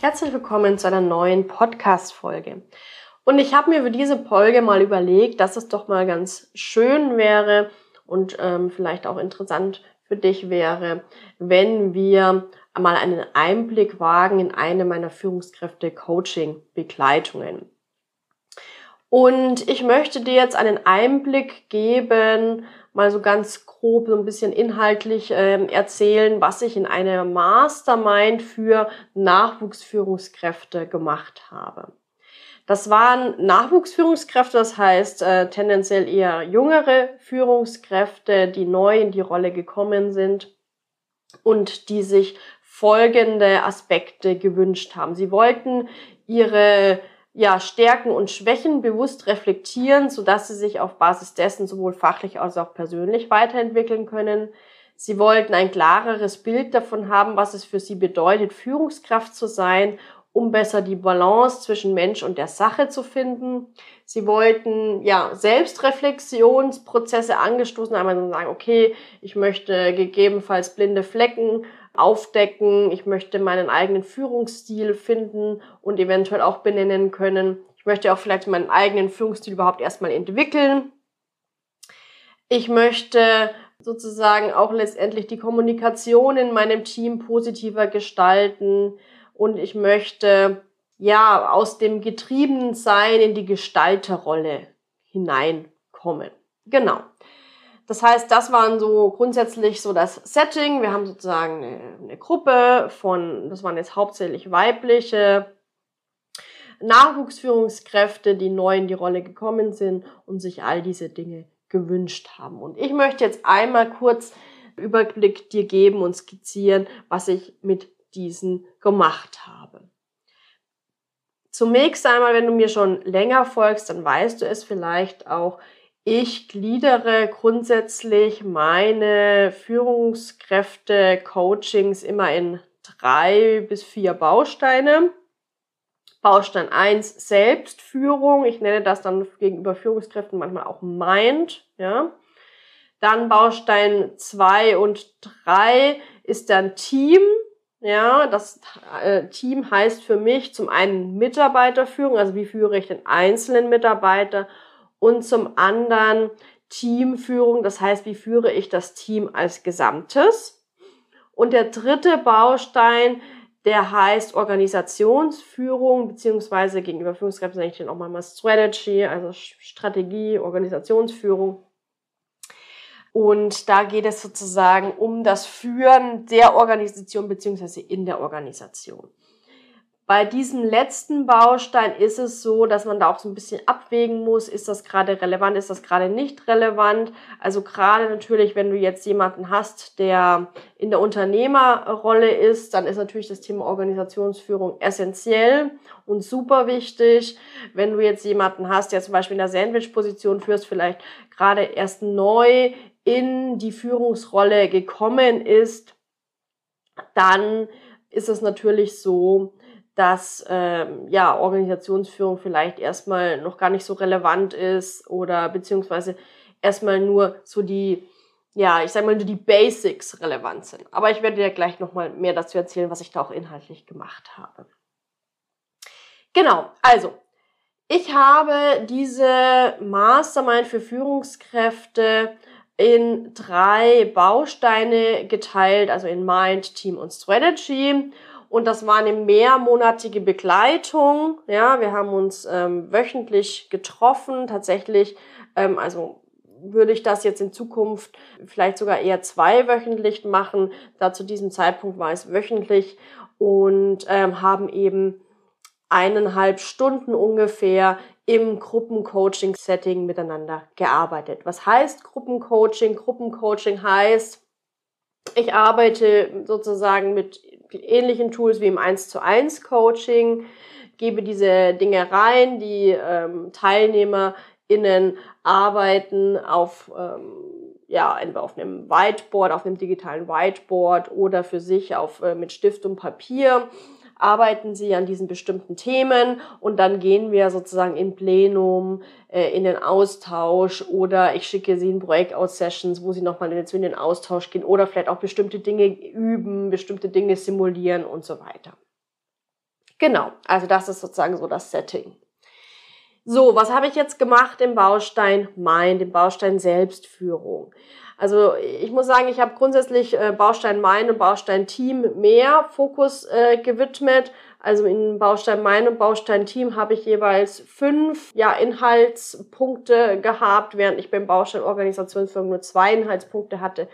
Herzlich willkommen zu einer neuen Podcast-Folge. Und ich habe mir für diese Folge mal überlegt, dass es doch mal ganz schön wäre und ähm, vielleicht auch interessant für dich wäre, wenn wir mal einen Einblick wagen in eine meiner Führungskräfte-Coaching-Begleitungen. Und ich möchte dir jetzt einen Einblick geben, mal so ganz grob so ein bisschen inhaltlich äh, erzählen, was ich in einer Mastermind für Nachwuchsführungskräfte gemacht habe. Das waren Nachwuchsführungskräfte, das heißt äh, tendenziell eher jüngere Führungskräfte, die neu in die Rolle gekommen sind und die sich folgende Aspekte gewünscht haben. Sie wollten ihre ja, Stärken und Schwächen bewusst reflektieren, sodass sie sich auf Basis dessen sowohl fachlich als auch persönlich weiterentwickeln können. Sie wollten ein klareres Bild davon haben, was es für sie bedeutet, Führungskraft zu sein, um besser die Balance zwischen Mensch und der Sache zu finden. Sie wollten ja Selbstreflexionsprozesse angestoßen haben, also sagen, okay, ich möchte gegebenenfalls blinde Flecken aufdecken, ich möchte meinen eigenen Führungsstil finden und eventuell auch benennen können. Ich möchte auch vielleicht meinen eigenen Führungsstil überhaupt erstmal entwickeln. Ich möchte sozusagen auch letztendlich die Kommunikation in meinem Team positiver gestalten und ich möchte ja aus dem getriebenen Sein in die Gestalterrolle hineinkommen. Genau. Das heißt, das waren so grundsätzlich so das Setting. Wir haben sozusagen eine, eine Gruppe von, das waren jetzt hauptsächlich weibliche Nachwuchsführungskräfte, die neu in die Rolle gekommen sind und sich all diese Dinge gewünscht haben. Und ich möchte jetzt einmal kurz Überblick dir geben und skizzieren, was ich mit diesen gemacht habe. Zunächst einmal, wenn du mir schon länger folgst, dann weißt du es vielleicht auch, ich gliedere grundsätzlich meine Führungskräfte-Coachings immer in drei bis vier Bausteine. Baustein 1 Selbstführung. Ich nenne das dann gegenüber Führungskräften manchmal auch Mind, ja. Dann Baustein 2 und 3 ist dann Team. Ja, das äh, Team heißt für mich zum einen Mitarbeiterführung, also wie führe ich den einzelnen Mitarbeiter und zum anderen Teamführung, das heißt, wie führe ich das Team als Gesamtes. Und der dritte Baustein, der heißt Organisationsführung, beziehungsweise gegenüber Führungskräften nenne ich den auch mal Strategy, also Strategie, Organisationsführung. Und da geht es sozusagen um das Führen der Organisation beziehungsweise in der Organisation. Bei diesem letzten Baustein ist es so, dass man da auch so ein bisschen abwägen muss, ist das gerade relevant, ist das gerade nicht relevant. Also gerade natürlich, wenn du jetzt jemanden hast, der in der Unternehmerrolle ist, dann ist natürlich das Thema Organisationsführung essentiell und super wichtig. Wenn du jetzt jemanden hast, der zum Beispiel in der Sandwich-Position führst, vielleicht gerade erst neu in die Führungsrolle gekommen ist, dann ist es natürlich so, dass ähm, ja Organisationsführung vielleicht erstmal noch gar nicht so relevant ist oder beziehungsweise erstmal nur so die ja, ich sag mal nur die Basics relevant sind. Aber ich werde dir gleich nochmal mehr dazu erzählen, was ich da auch inhaltlich gemacht habe. Genau, also ich habe diese Mastermind für Führungskräfte in drei Bausteine geteilt, also in Mind, Team und Strategy. Und das war eine mehrmonatige Begleitung. Ja, wir haben uns ähm, wöchentlich getroffen. Tatsächlich, ähm, also würde ich das jetzt in Zukunft vielleicht sogar eher zweiwöchentlich machen. Da zu diesem Zeitpunkt war es wöchentlich und ähm, haben eben eineinhalb Stunden ungefähr im Gruppencoaching-Setting miteinander gearbeitet. Was heißt Gruppencoaching? Gruppencoaching heißt, Ich arbeite sozusagen mit ähnlichen Tools wie im 1 zu 1 Coaching, gebe diese Dinge rein, die ähm, TeilnehmerInnen arbeiten auf, ähm, ja, entweder auf einem Whiteboard, auf einem digitalen Whiteboard oder für sich auf, äh, mit Stift und Papier arbeiten sie an diesen bestimmten Themen und dann gehen wir sozusagen in Plenum, äh, in den Austausch oder ich schicke sie in Breakout-Sessions, wo sie nochmal in den Austausch gehen oder vielleicht auch bestimmte Dinge üben, bestimmte Dinge simulieren und so weiter. Genau, also das ist sozusagen so das Setting. So, was habe ich jetzt gemacht im Baustein Mind, im Baustein Selbstführung? Also ich muss sagen, ich habe grundsätzlich äh, Baustein Mein und Baustein Team mehr Fokus äh, gewidmet. Also in Baustein Mein und Baustein Team habe ich jeweils fünf ja, Inhaltspunkte gehabt, während ich beim Baustein Organisationsführung nur zwei Inhaltspunkte hatte,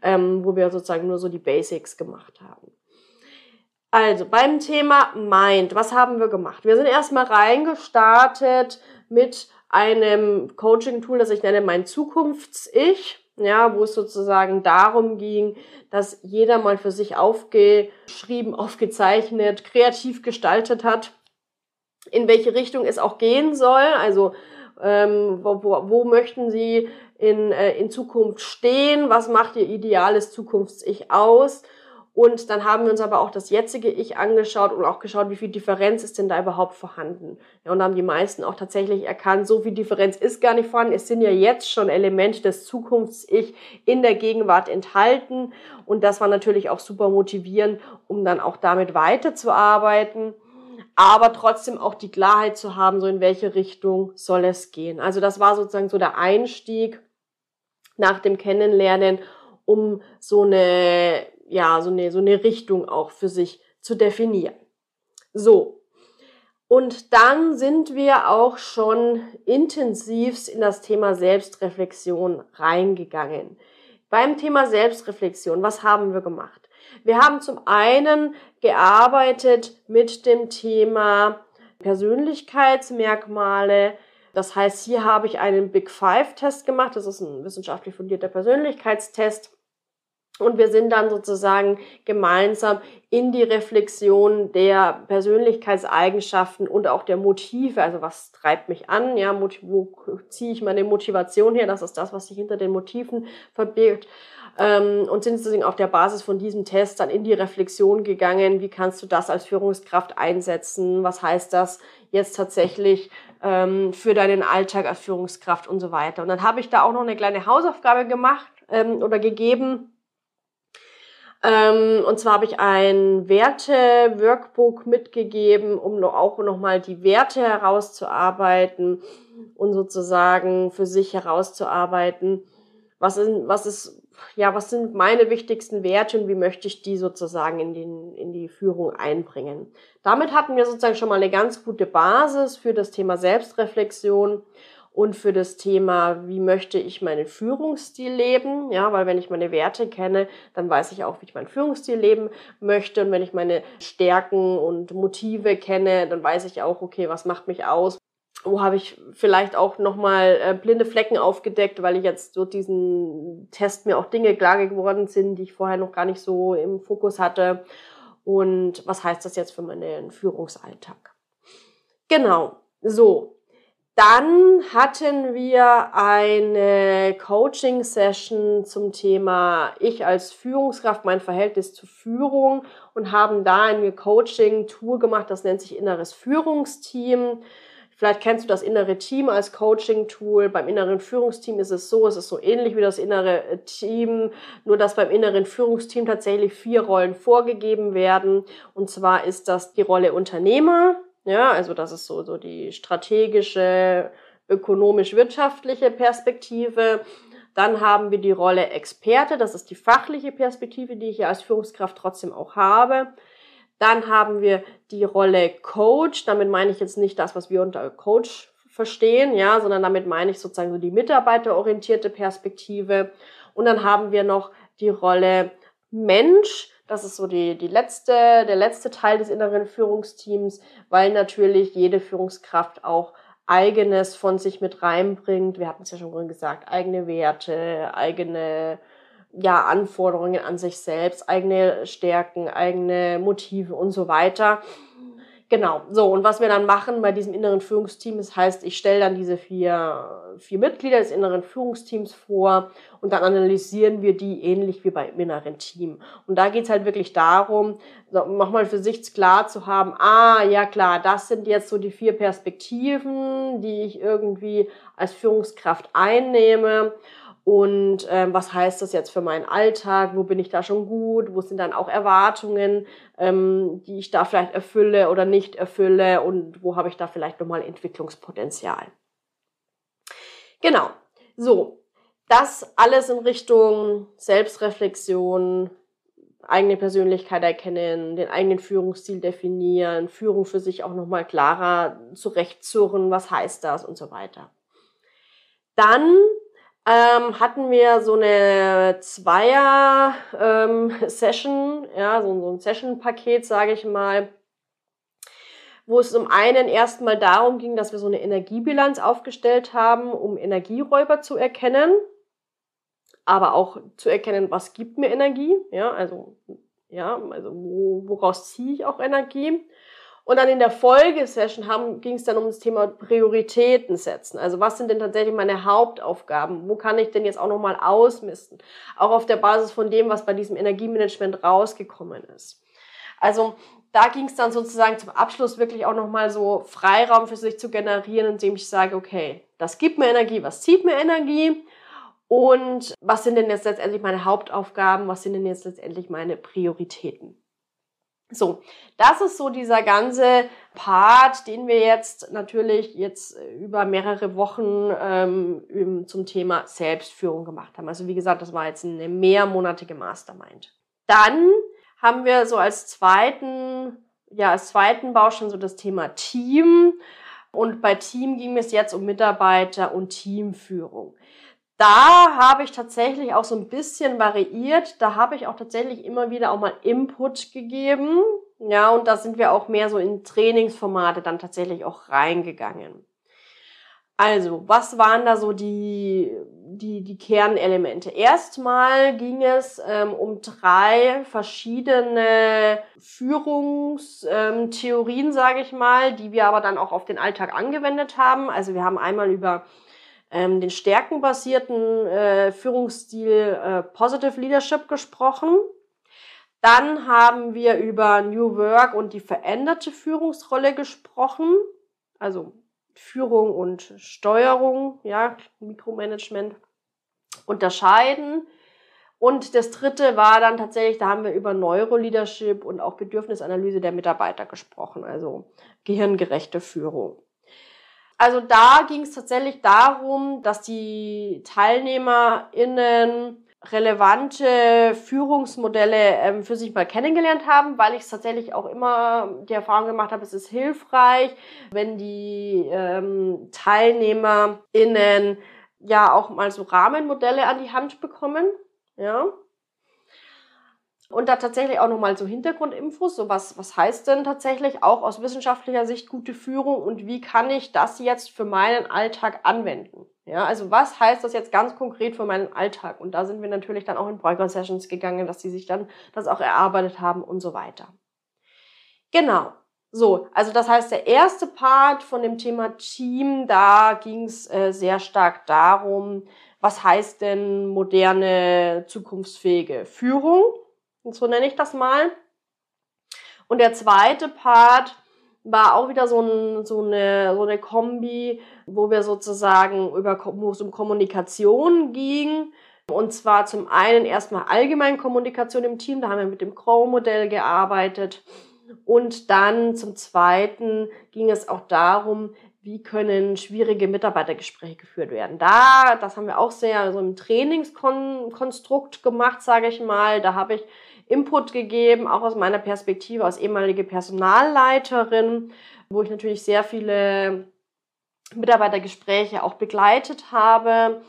ähm, wo wir sozusagen nur so die Basics gemacht haben. Also beim Thema Mind, was haben wir gemacht? Wir sind erstmal reingestartet mit einem Coaching-Tool, das ich nenne mein Zukunfts-Ich ja, wo es sozusagen darum ging, dass jeder mal für sich aufgeschrieben, aufgezeichnet, kreativ gestaltet hat, in welche Richtung es auch gehen soll. Also ähm, wo, wo, wo möchten Sie in, äh, in Zukunft stehen? Was macht Ihr ideales Zukunfts-Ich aus? Und dann haben wir uns aber auch das jetzige Ich angeschaut und auch geschaut, wie viel Differenz ist denn da überhaupt vorhanden. Ja, und haben die meisten auch tatsächlich erkannt, so viel Differenz ist gar nicht vorhanden. Es sind ja jetzt schon Elemente des Zukunfts-Ich in der Gegenwart enthalten. Und das war natürlich auch super motivierend, um dann auch damit weiterzuarbeiten. Aber trotzdem auch die Klarheit zu haben, so in welche Richtung soll es gehen. Also das war sozusagen so der Einstieg nach dem Kennenlernen, um so eine ja, so eine, so eine Richtung auch für sich zu definieren. So. Und dann sind wir auch schon intensivst in das Thema Selbstreflexion reingegangen. Beim Thema Selbstreflexion, was haben wir gemacht? Wir haben zum einen gearbeitet mit dem Thema Persönlichkeitsmerkmale. Das heißt, hier habe ich einen Big Five Test gemacht. Das ist ein wissenschaftlich fundierter Persönlichkeitstest. Und wir sind dann sozusagen gemeinsam in die Reflexion der Persönlichkeitseigenschaften und auch der Motive. Also was treibt mich an? Ja, wo ziehe ich meine Motivation her? Das ist das, was sich hinter den Motiven verbirgt. Ähm, und sind sozusagen auf der Basis von diesem Test dann in die Reflexion gegangen. Wie kannst du das als Führungskraft einsetzen? Was heißt das jetzt tatsächlich ähm, für deinen Alltag als Führungskraft und so weiter? Und dann habe ich da auch noch eine kleine Hausaufgabe gemacht ähm, oder gegeben ähm, und zwar habe ich ein Werte-Workbook mitgegeben, um auch nochmal die Werte herauszuarbeiten und sozusagen für sich herauszuarbeiten, was, ist, was ist, ja, was sind meine wichtigsten Werte und wie möchte ich die sozusagen in, den, in die Führung einbringen. Damit hatten wir sozusagen schon mal eine ganz gute Basis für das Thema Selbstreflexion und für das Thema, wie möchte ich meinen Führungsstil leben, ja, weil wenn ich meine Werte kenne, dann weiß ich auch, wie ich meinen Führungsstil leben möchte und wenn ich meine Stärken und Motive kenne, dann weiß ich auch, okay, was macht mich aus, wo habe ich vielleicht auch nochmal äh, blinde Flecken aufgedeckt, weil ich jetzt durch diesen Test mir auch Dinge klar geworden sind, die ich vorher noch gar nicht so im Fokus hatte. Und was heißt das jetzt für meinen Führungsalltag? Genau, so. Dann hatten wir eine Coaching-Session zum Thema Ich als Führungskraft, mein Verhältnis zur Führung und haben da eine Coaching-Tour gemacht, das nennt sich Inneres Führungsteam. Vielleicht kennst du das innere Team als Coaching-Tool. Beim inneren Führungsteam ist es so, es ist so ähnlich wie das innere Team, nur dass beim inneren Führungsteam tatsächlich vier Rollen vorgegeben werden. Und zwar ist das die Rolle Unternehmer, ja, also das ist so, so die strategische, ökonomisch-wirtschaftliche Perspektive. Dann haben wir die Rolle Experte, das ist die fachliche Perspektive, die ich ja als Führungskraft trotzdem auch habe. Dann haben wir die Rolle Coach, damit meine ich jetzt nicht das, was wir unter Coach verstehen, ja, sondern damit meine ich sozusagen so die mitarbeiterorientierte Perspektive. Und dann haben wir noch die Rolle Mensch, das ist so die, die letzte, der letzte Teil des inneren Führungsteams, weil natürlich jede Führungskraft auch eigenes von sich mit reinbringt. Wir hatten es ja schon gesagt, eigene Werte, eigene ja, Anforderungen an sich selbst, eigene Stärken, eigene Motive und so weiter. Genau, so und was wir dann machen bei diesem inneren Führungsteam, das heißt, ich stelle dann diese vier, vier Mitglieder des inneren Führungsteams vor und dann analysieren wir die ähnlich wie beim inneren Team. Und da geht's halt wirklich darum, nochmal für sich klar zu haben, ah ja klar, das sind jetzt so die vier Perspektiven, die ich irgendwie als Führungskraft einnehme und ähm, was heißt das jetzt für meinen Alltag, wo bin ich da schon gut, wo sind dann auch Erwartungen, ähm, die ich da vielleicht erfülle oder nicht erfülle? Und wo habe ich da vielleicht nochmal Entwicklungspotenzial. Genau, so, das alles in Richtung Selbstreflexion, eigene Persönlichkeit erkennen, den eigenen Führungsstil definieren, Führung für sich auch nochmal klarer zurechtzurren, was heißt das und so weiter. Dann ähm, hatten wir so eine Zweier-Session, ähm, ja, so, so ein Session-Paket, sage ich mal, wo es zum einen erstmal darum ging, dass wir so eine Energiebilanz aufgestellt haben, um Energieräuber zu erkennen, aber auch zu erkennen, was gibt mir Energie, ja, also ja, also wo, woraus ziehe ich auch Energie und dann in der Folgesession ging es dann um das Thema Prioritäten setzen. Also was sind denn tatsächlich meine Hauptaufgaben? Wo kann ich denn jetzt auch nochmal ausmisten? Auch auf der Basis von dem, was bei diesem Energiemanagement rausgekommen ist. Also da ging es dann sozusagen zum Abschluss wirklich auch nochmal so Freiraum für sich zu generieren, indem ich sage, okay, das gibt mir Energie, was zieht mir Energie? Und was sind denn jetzt letztendlich meine Hauptaufgaben? Was sind denn jetzt letztendlich meine Prioritäten? So, das ist so dieser ganze Part, den wir jetzt natürlich jetzt über mehrere Wochen ähm, zum Thema Selbstführung gemacht haben. Also wie gesagt, das war jetzt eine mehrmonatige Mastermind. Dann haben wir so als zweiten, ja, als zweiten Baustein so das Thema Team. Und bei Team ging es jetzt um Mitarbeiter und Teamführung. Da habe ich tatsächlich auch so ein bisschen variiert. Da habe ich auch tatsächlich immer wieder auch mal Input gegeben. Ja, und da sind wir auch mehr so in Trainingsformate dann tatsächlich auch reingegangen. Also, was waren da so die, die, die Kernelemente? Erstmal ging es ähm, um drei verschiedene Führungstheorien, sage ich mal, die wir aber dann auch auf den Alltag angewendet haben. Also wir haben einmal über ähm, den stärkenbasierten äh, Führungsstil äh, Positive Leadership gesprochen. Dann haben wir über New Work und die veränderte Führungsrolle gesprochen, also Führung und Steuerung, ja, Mikromanagement unterscheiden. Und das dritte war dann tatsächlich, da haben wir über Neuroleadership und auch Bedürfnisanalyse der Mitarbeiter gesprochen, also gehirngerechte Führung. Also da ging es tatsächlich darum, dass die TeilnehmerInnen relevante Führungsmodelle ähm, für sich mal kennengelernt haben, weil ich tatsächlich auch immer die Erfahrung gemacht habe, es ist hilfreich, wenn die ähm, TeilnehmerInnen ja auch mal so Rahmenmodelle an die Hand bekommen. Ja, und da tatsächlich auch nochmal so Hintergrundinfos, so was, was heißt denn tatsächlich auch aus wissenschaftlicher Sicht gute Führung und wie kann ich das jetzt für meinen Alltag anwenden? Ja, also was heißt das jetzt ganz konkret für meinen Alltag? Und da sind wir natürlich dann auch in Breakout Sessions gegangen, dass die sich dann das auch erarbeitet haben und so weiter. Genau. So, also das heißt, der erste Part von dem Thema Team, da ging es äh, sehr stark darum, was heißt denn moderne, zukunftsfähige Führung? So nenne ich das mal. Und der zweite Part war auch wieder so, ein, so, eine, so eine Kombi, wo wir sozusagen über, wo es um Kommunikation ging. Und zwar zum einen erstmal allgemein Kommunikation im Team, da haben wir mit dem Crow-Modell gearbeitet. Und dann zum zweiten ging es auch darum, wie können schwierige Mitarbeitergespräche geführt werden. Da, das haben wir auch sehr so im Trainingskonstrukt gemacht, sage ich mal. Da habe ich Input gegeben, auch aus meiner Perspektive als ehemalige Personalleiterin, wo ich natürlich sehr viele Mitarbeitergespräche auch begleitet habe.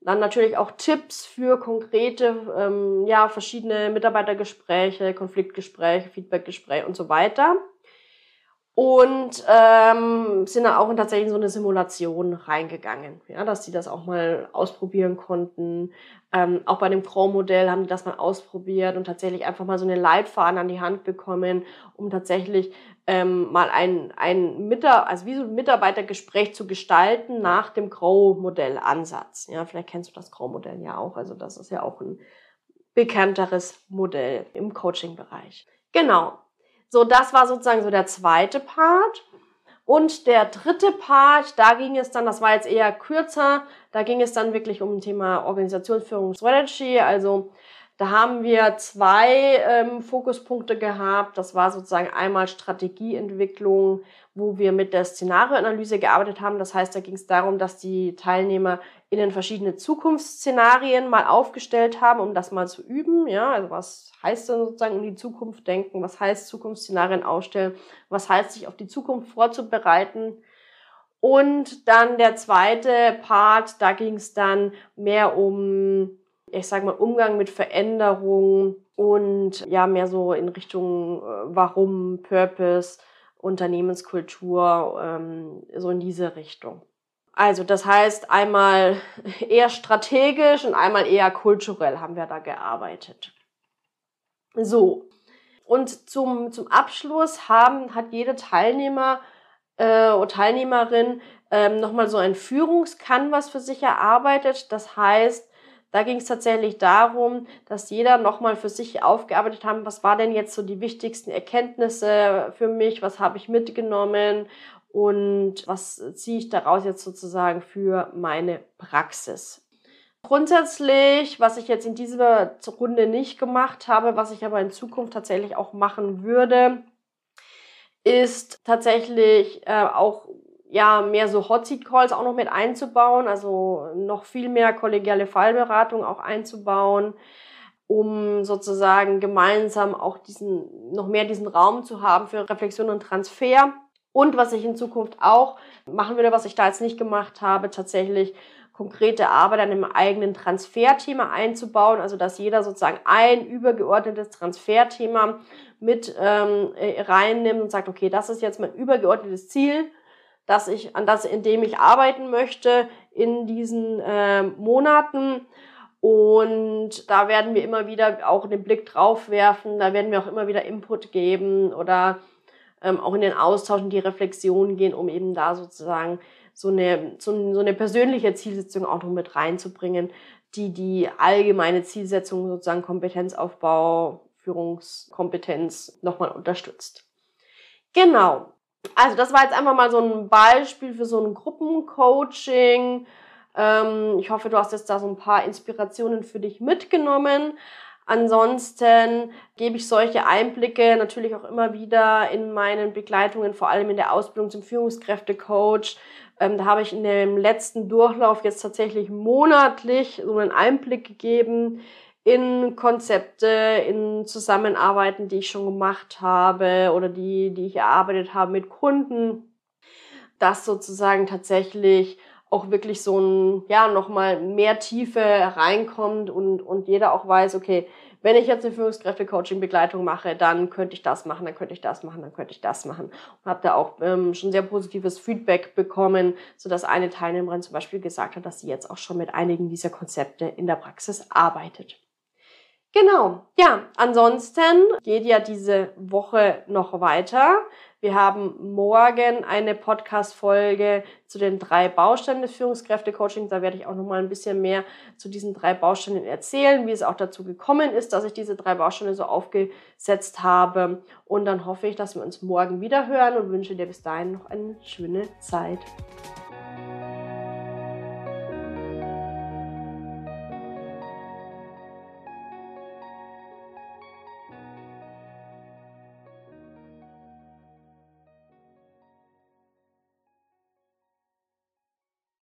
Dann natürlich auch Tipps für konkrete, ähm, ja, verschiedene Mitarbeitergespräche, Konfliktgespräche, Feedbackgespräche und so weiter. Und ähm, sind dann auch in tatsächlich so eine Simulation reingegangen, ja, dass sie das auch mal ausprobieren konnten. Ähm, auch bei dem Pro-Modell haben die das mal ausprobiert und tatsächlich einfach mal so eine Leitfaden an die Hand bekommen, um tatsächlich ähm, mal ein, ein Mitar also wie so ein Mitarbeitergespräch zu gestalten nach dem Grow-Modell-Ansatz. Ja, vielleicht kennst du das Grow-Modell ja auch. Also das ist ja auch ein bekannteres Modell im Coaching-Bereich. Genau. So, das war sozusagen so der zweite Part. Und der dritte Part, da ging es dann, das war jetzt eher kürzer, da ging es dann wirklich um Thema Organisationsführung Strategy. Also da haben wir zwei ähm, Fokuspunkte gehabt. Das war sozusagen einmal Strategieentwicklung, wo wir mit der Szenarioanalyse gearbeitet haben. Das heißt, da ging es darum, dass die Teilnehmer in den verschiedenen Zukunftsszenarien mal aufgestellt haben, um das mal zu üben. Ja, also was heißt denn sozusagen um die Zukunft denken? Was heißt Zukunftsszenarien aufstellen? Was heißt sich auf die Zukunft vorzubereiten? Und dann der zweite Part, da ging es dann mehr um ich sag mal, Umgang mit Veränderungen und ja, mehr so in Richtung äh, Warum, Purpose, Unternehmenskultur, ähm, so in diese Richtung. Also das heißt, einmal eher strategisch und einmal eher kulturell haben wir da gearbeitet. So. Und zum, zum Abschluss haben, hat jede Teilnehmer äh, oder Teilnehmerin ähm, nochmal so ein Führungskanvas für sich erarbeitet. Das heißt, da ging es tatsächlich darum, dass jeder nochmal für sich aufgearbeitet haben, was war denn jetzt so die wichtigsten Erkenntnisse für mich, was habe ich mitgenommen und was ziehe ich daraus jetzt sozusagen für meine Praxis. Grundsätzlich, was ich jetzt in dieser Runde nicht gemacht habe, was ich aber in Zukunft tatsächlich auch machen würde, ist tatsächlich äh, auch ja, mehr so Hot Seat Calls auch noch mit einzubauen, also noch viel mehr kollegiale Fallberatung auch einzubauen, um sozusagen gemeinsam auch diesen, noch mehr diesen Raum zu haben für Reflexion und Transfer. Und was ich in Zukunft auch machen würde, was ich da jetzt nicht gemacht habe, tatsächlich konkrete Arbeit an einem eigenen Transferthema einzubauen, also dass jeder sozusagen ein übergeordnetes Transferthema mit ähm, reinnimmt und sagt, okay, das ist jetzt mein übergeordnetes Ziel dass ich, an das, in dem ich arbeiten möchte in diesen äh, Monaten. Und da werden wir immer wieder auch den Blick drauf werfen, da werden wir auch immer wieder Input geben oder ähm, auch in den Austausch und die Reflexion gehen, um eben da sozusagen so eine, so, so eine persönliche Zielsetzung auch noch mit reinzubringen, die die allgemeine Zielsetzung sozusagen Kompetenzaufbau, Führungskompetenz nochmal unterstützt. Genau. Also das war jetzt einfach mal so ein Beispiel für so ein Gruppencoaching. Ähm, ich hoffe, du hast jetzt da so ein paar Inspirationen für dich mitgenommen. Ansonsten gebe ich solche Einblicke natürlich auch immer wieder in meinen Begleitungen, vor allem in der Ausbildung zum Führungskräftecoach. Ähm, da habe ich in dem letzten Durchlauf jetzt tatsächlich monatlich so einen Einblick gegeben in Konzepte, in Zusammenarbeiten, die ich schon gemacht habe oder die, die ich erarbeitet habe mit Kunden, dass sozusagen tatsächlich auch wirklich so ein, ja, nochmal mehr Tiefe reinkommt und, und jeder auch weiß, okay, wenn ich jetzt eine Führungskräfte-Coaching-Begleitung mache, dann könnte ich das machen, dann könnte ich das machen, dann könnte ich das machen. Und habe da auch ähm, schon sehr positives Feedback bekommen, so dass eine Teilnehmerin zum Beispiel gesagt hat, dass sie jetzt auch schon mit einigen dieser Konzepte in der Praxis arbeitet. Genau, ja, ansonsten geht ja diese Woche noch weiter. Wir haben morgen eine Podcast-Folge zu den drei Bausteinen des Führungskräftecoachings. Da werde ich auch noch mal ein bisschen mehr zu diesen drei Bausteinen erzählen, wie es auch dazu gekommen ist, dass ich diese drei Bausteine so aufgesetzt habe. Und dann hoffe ich, dass wir uns morgen wieder hören und wünsche dir bis dahin noch eine schöne Zeit.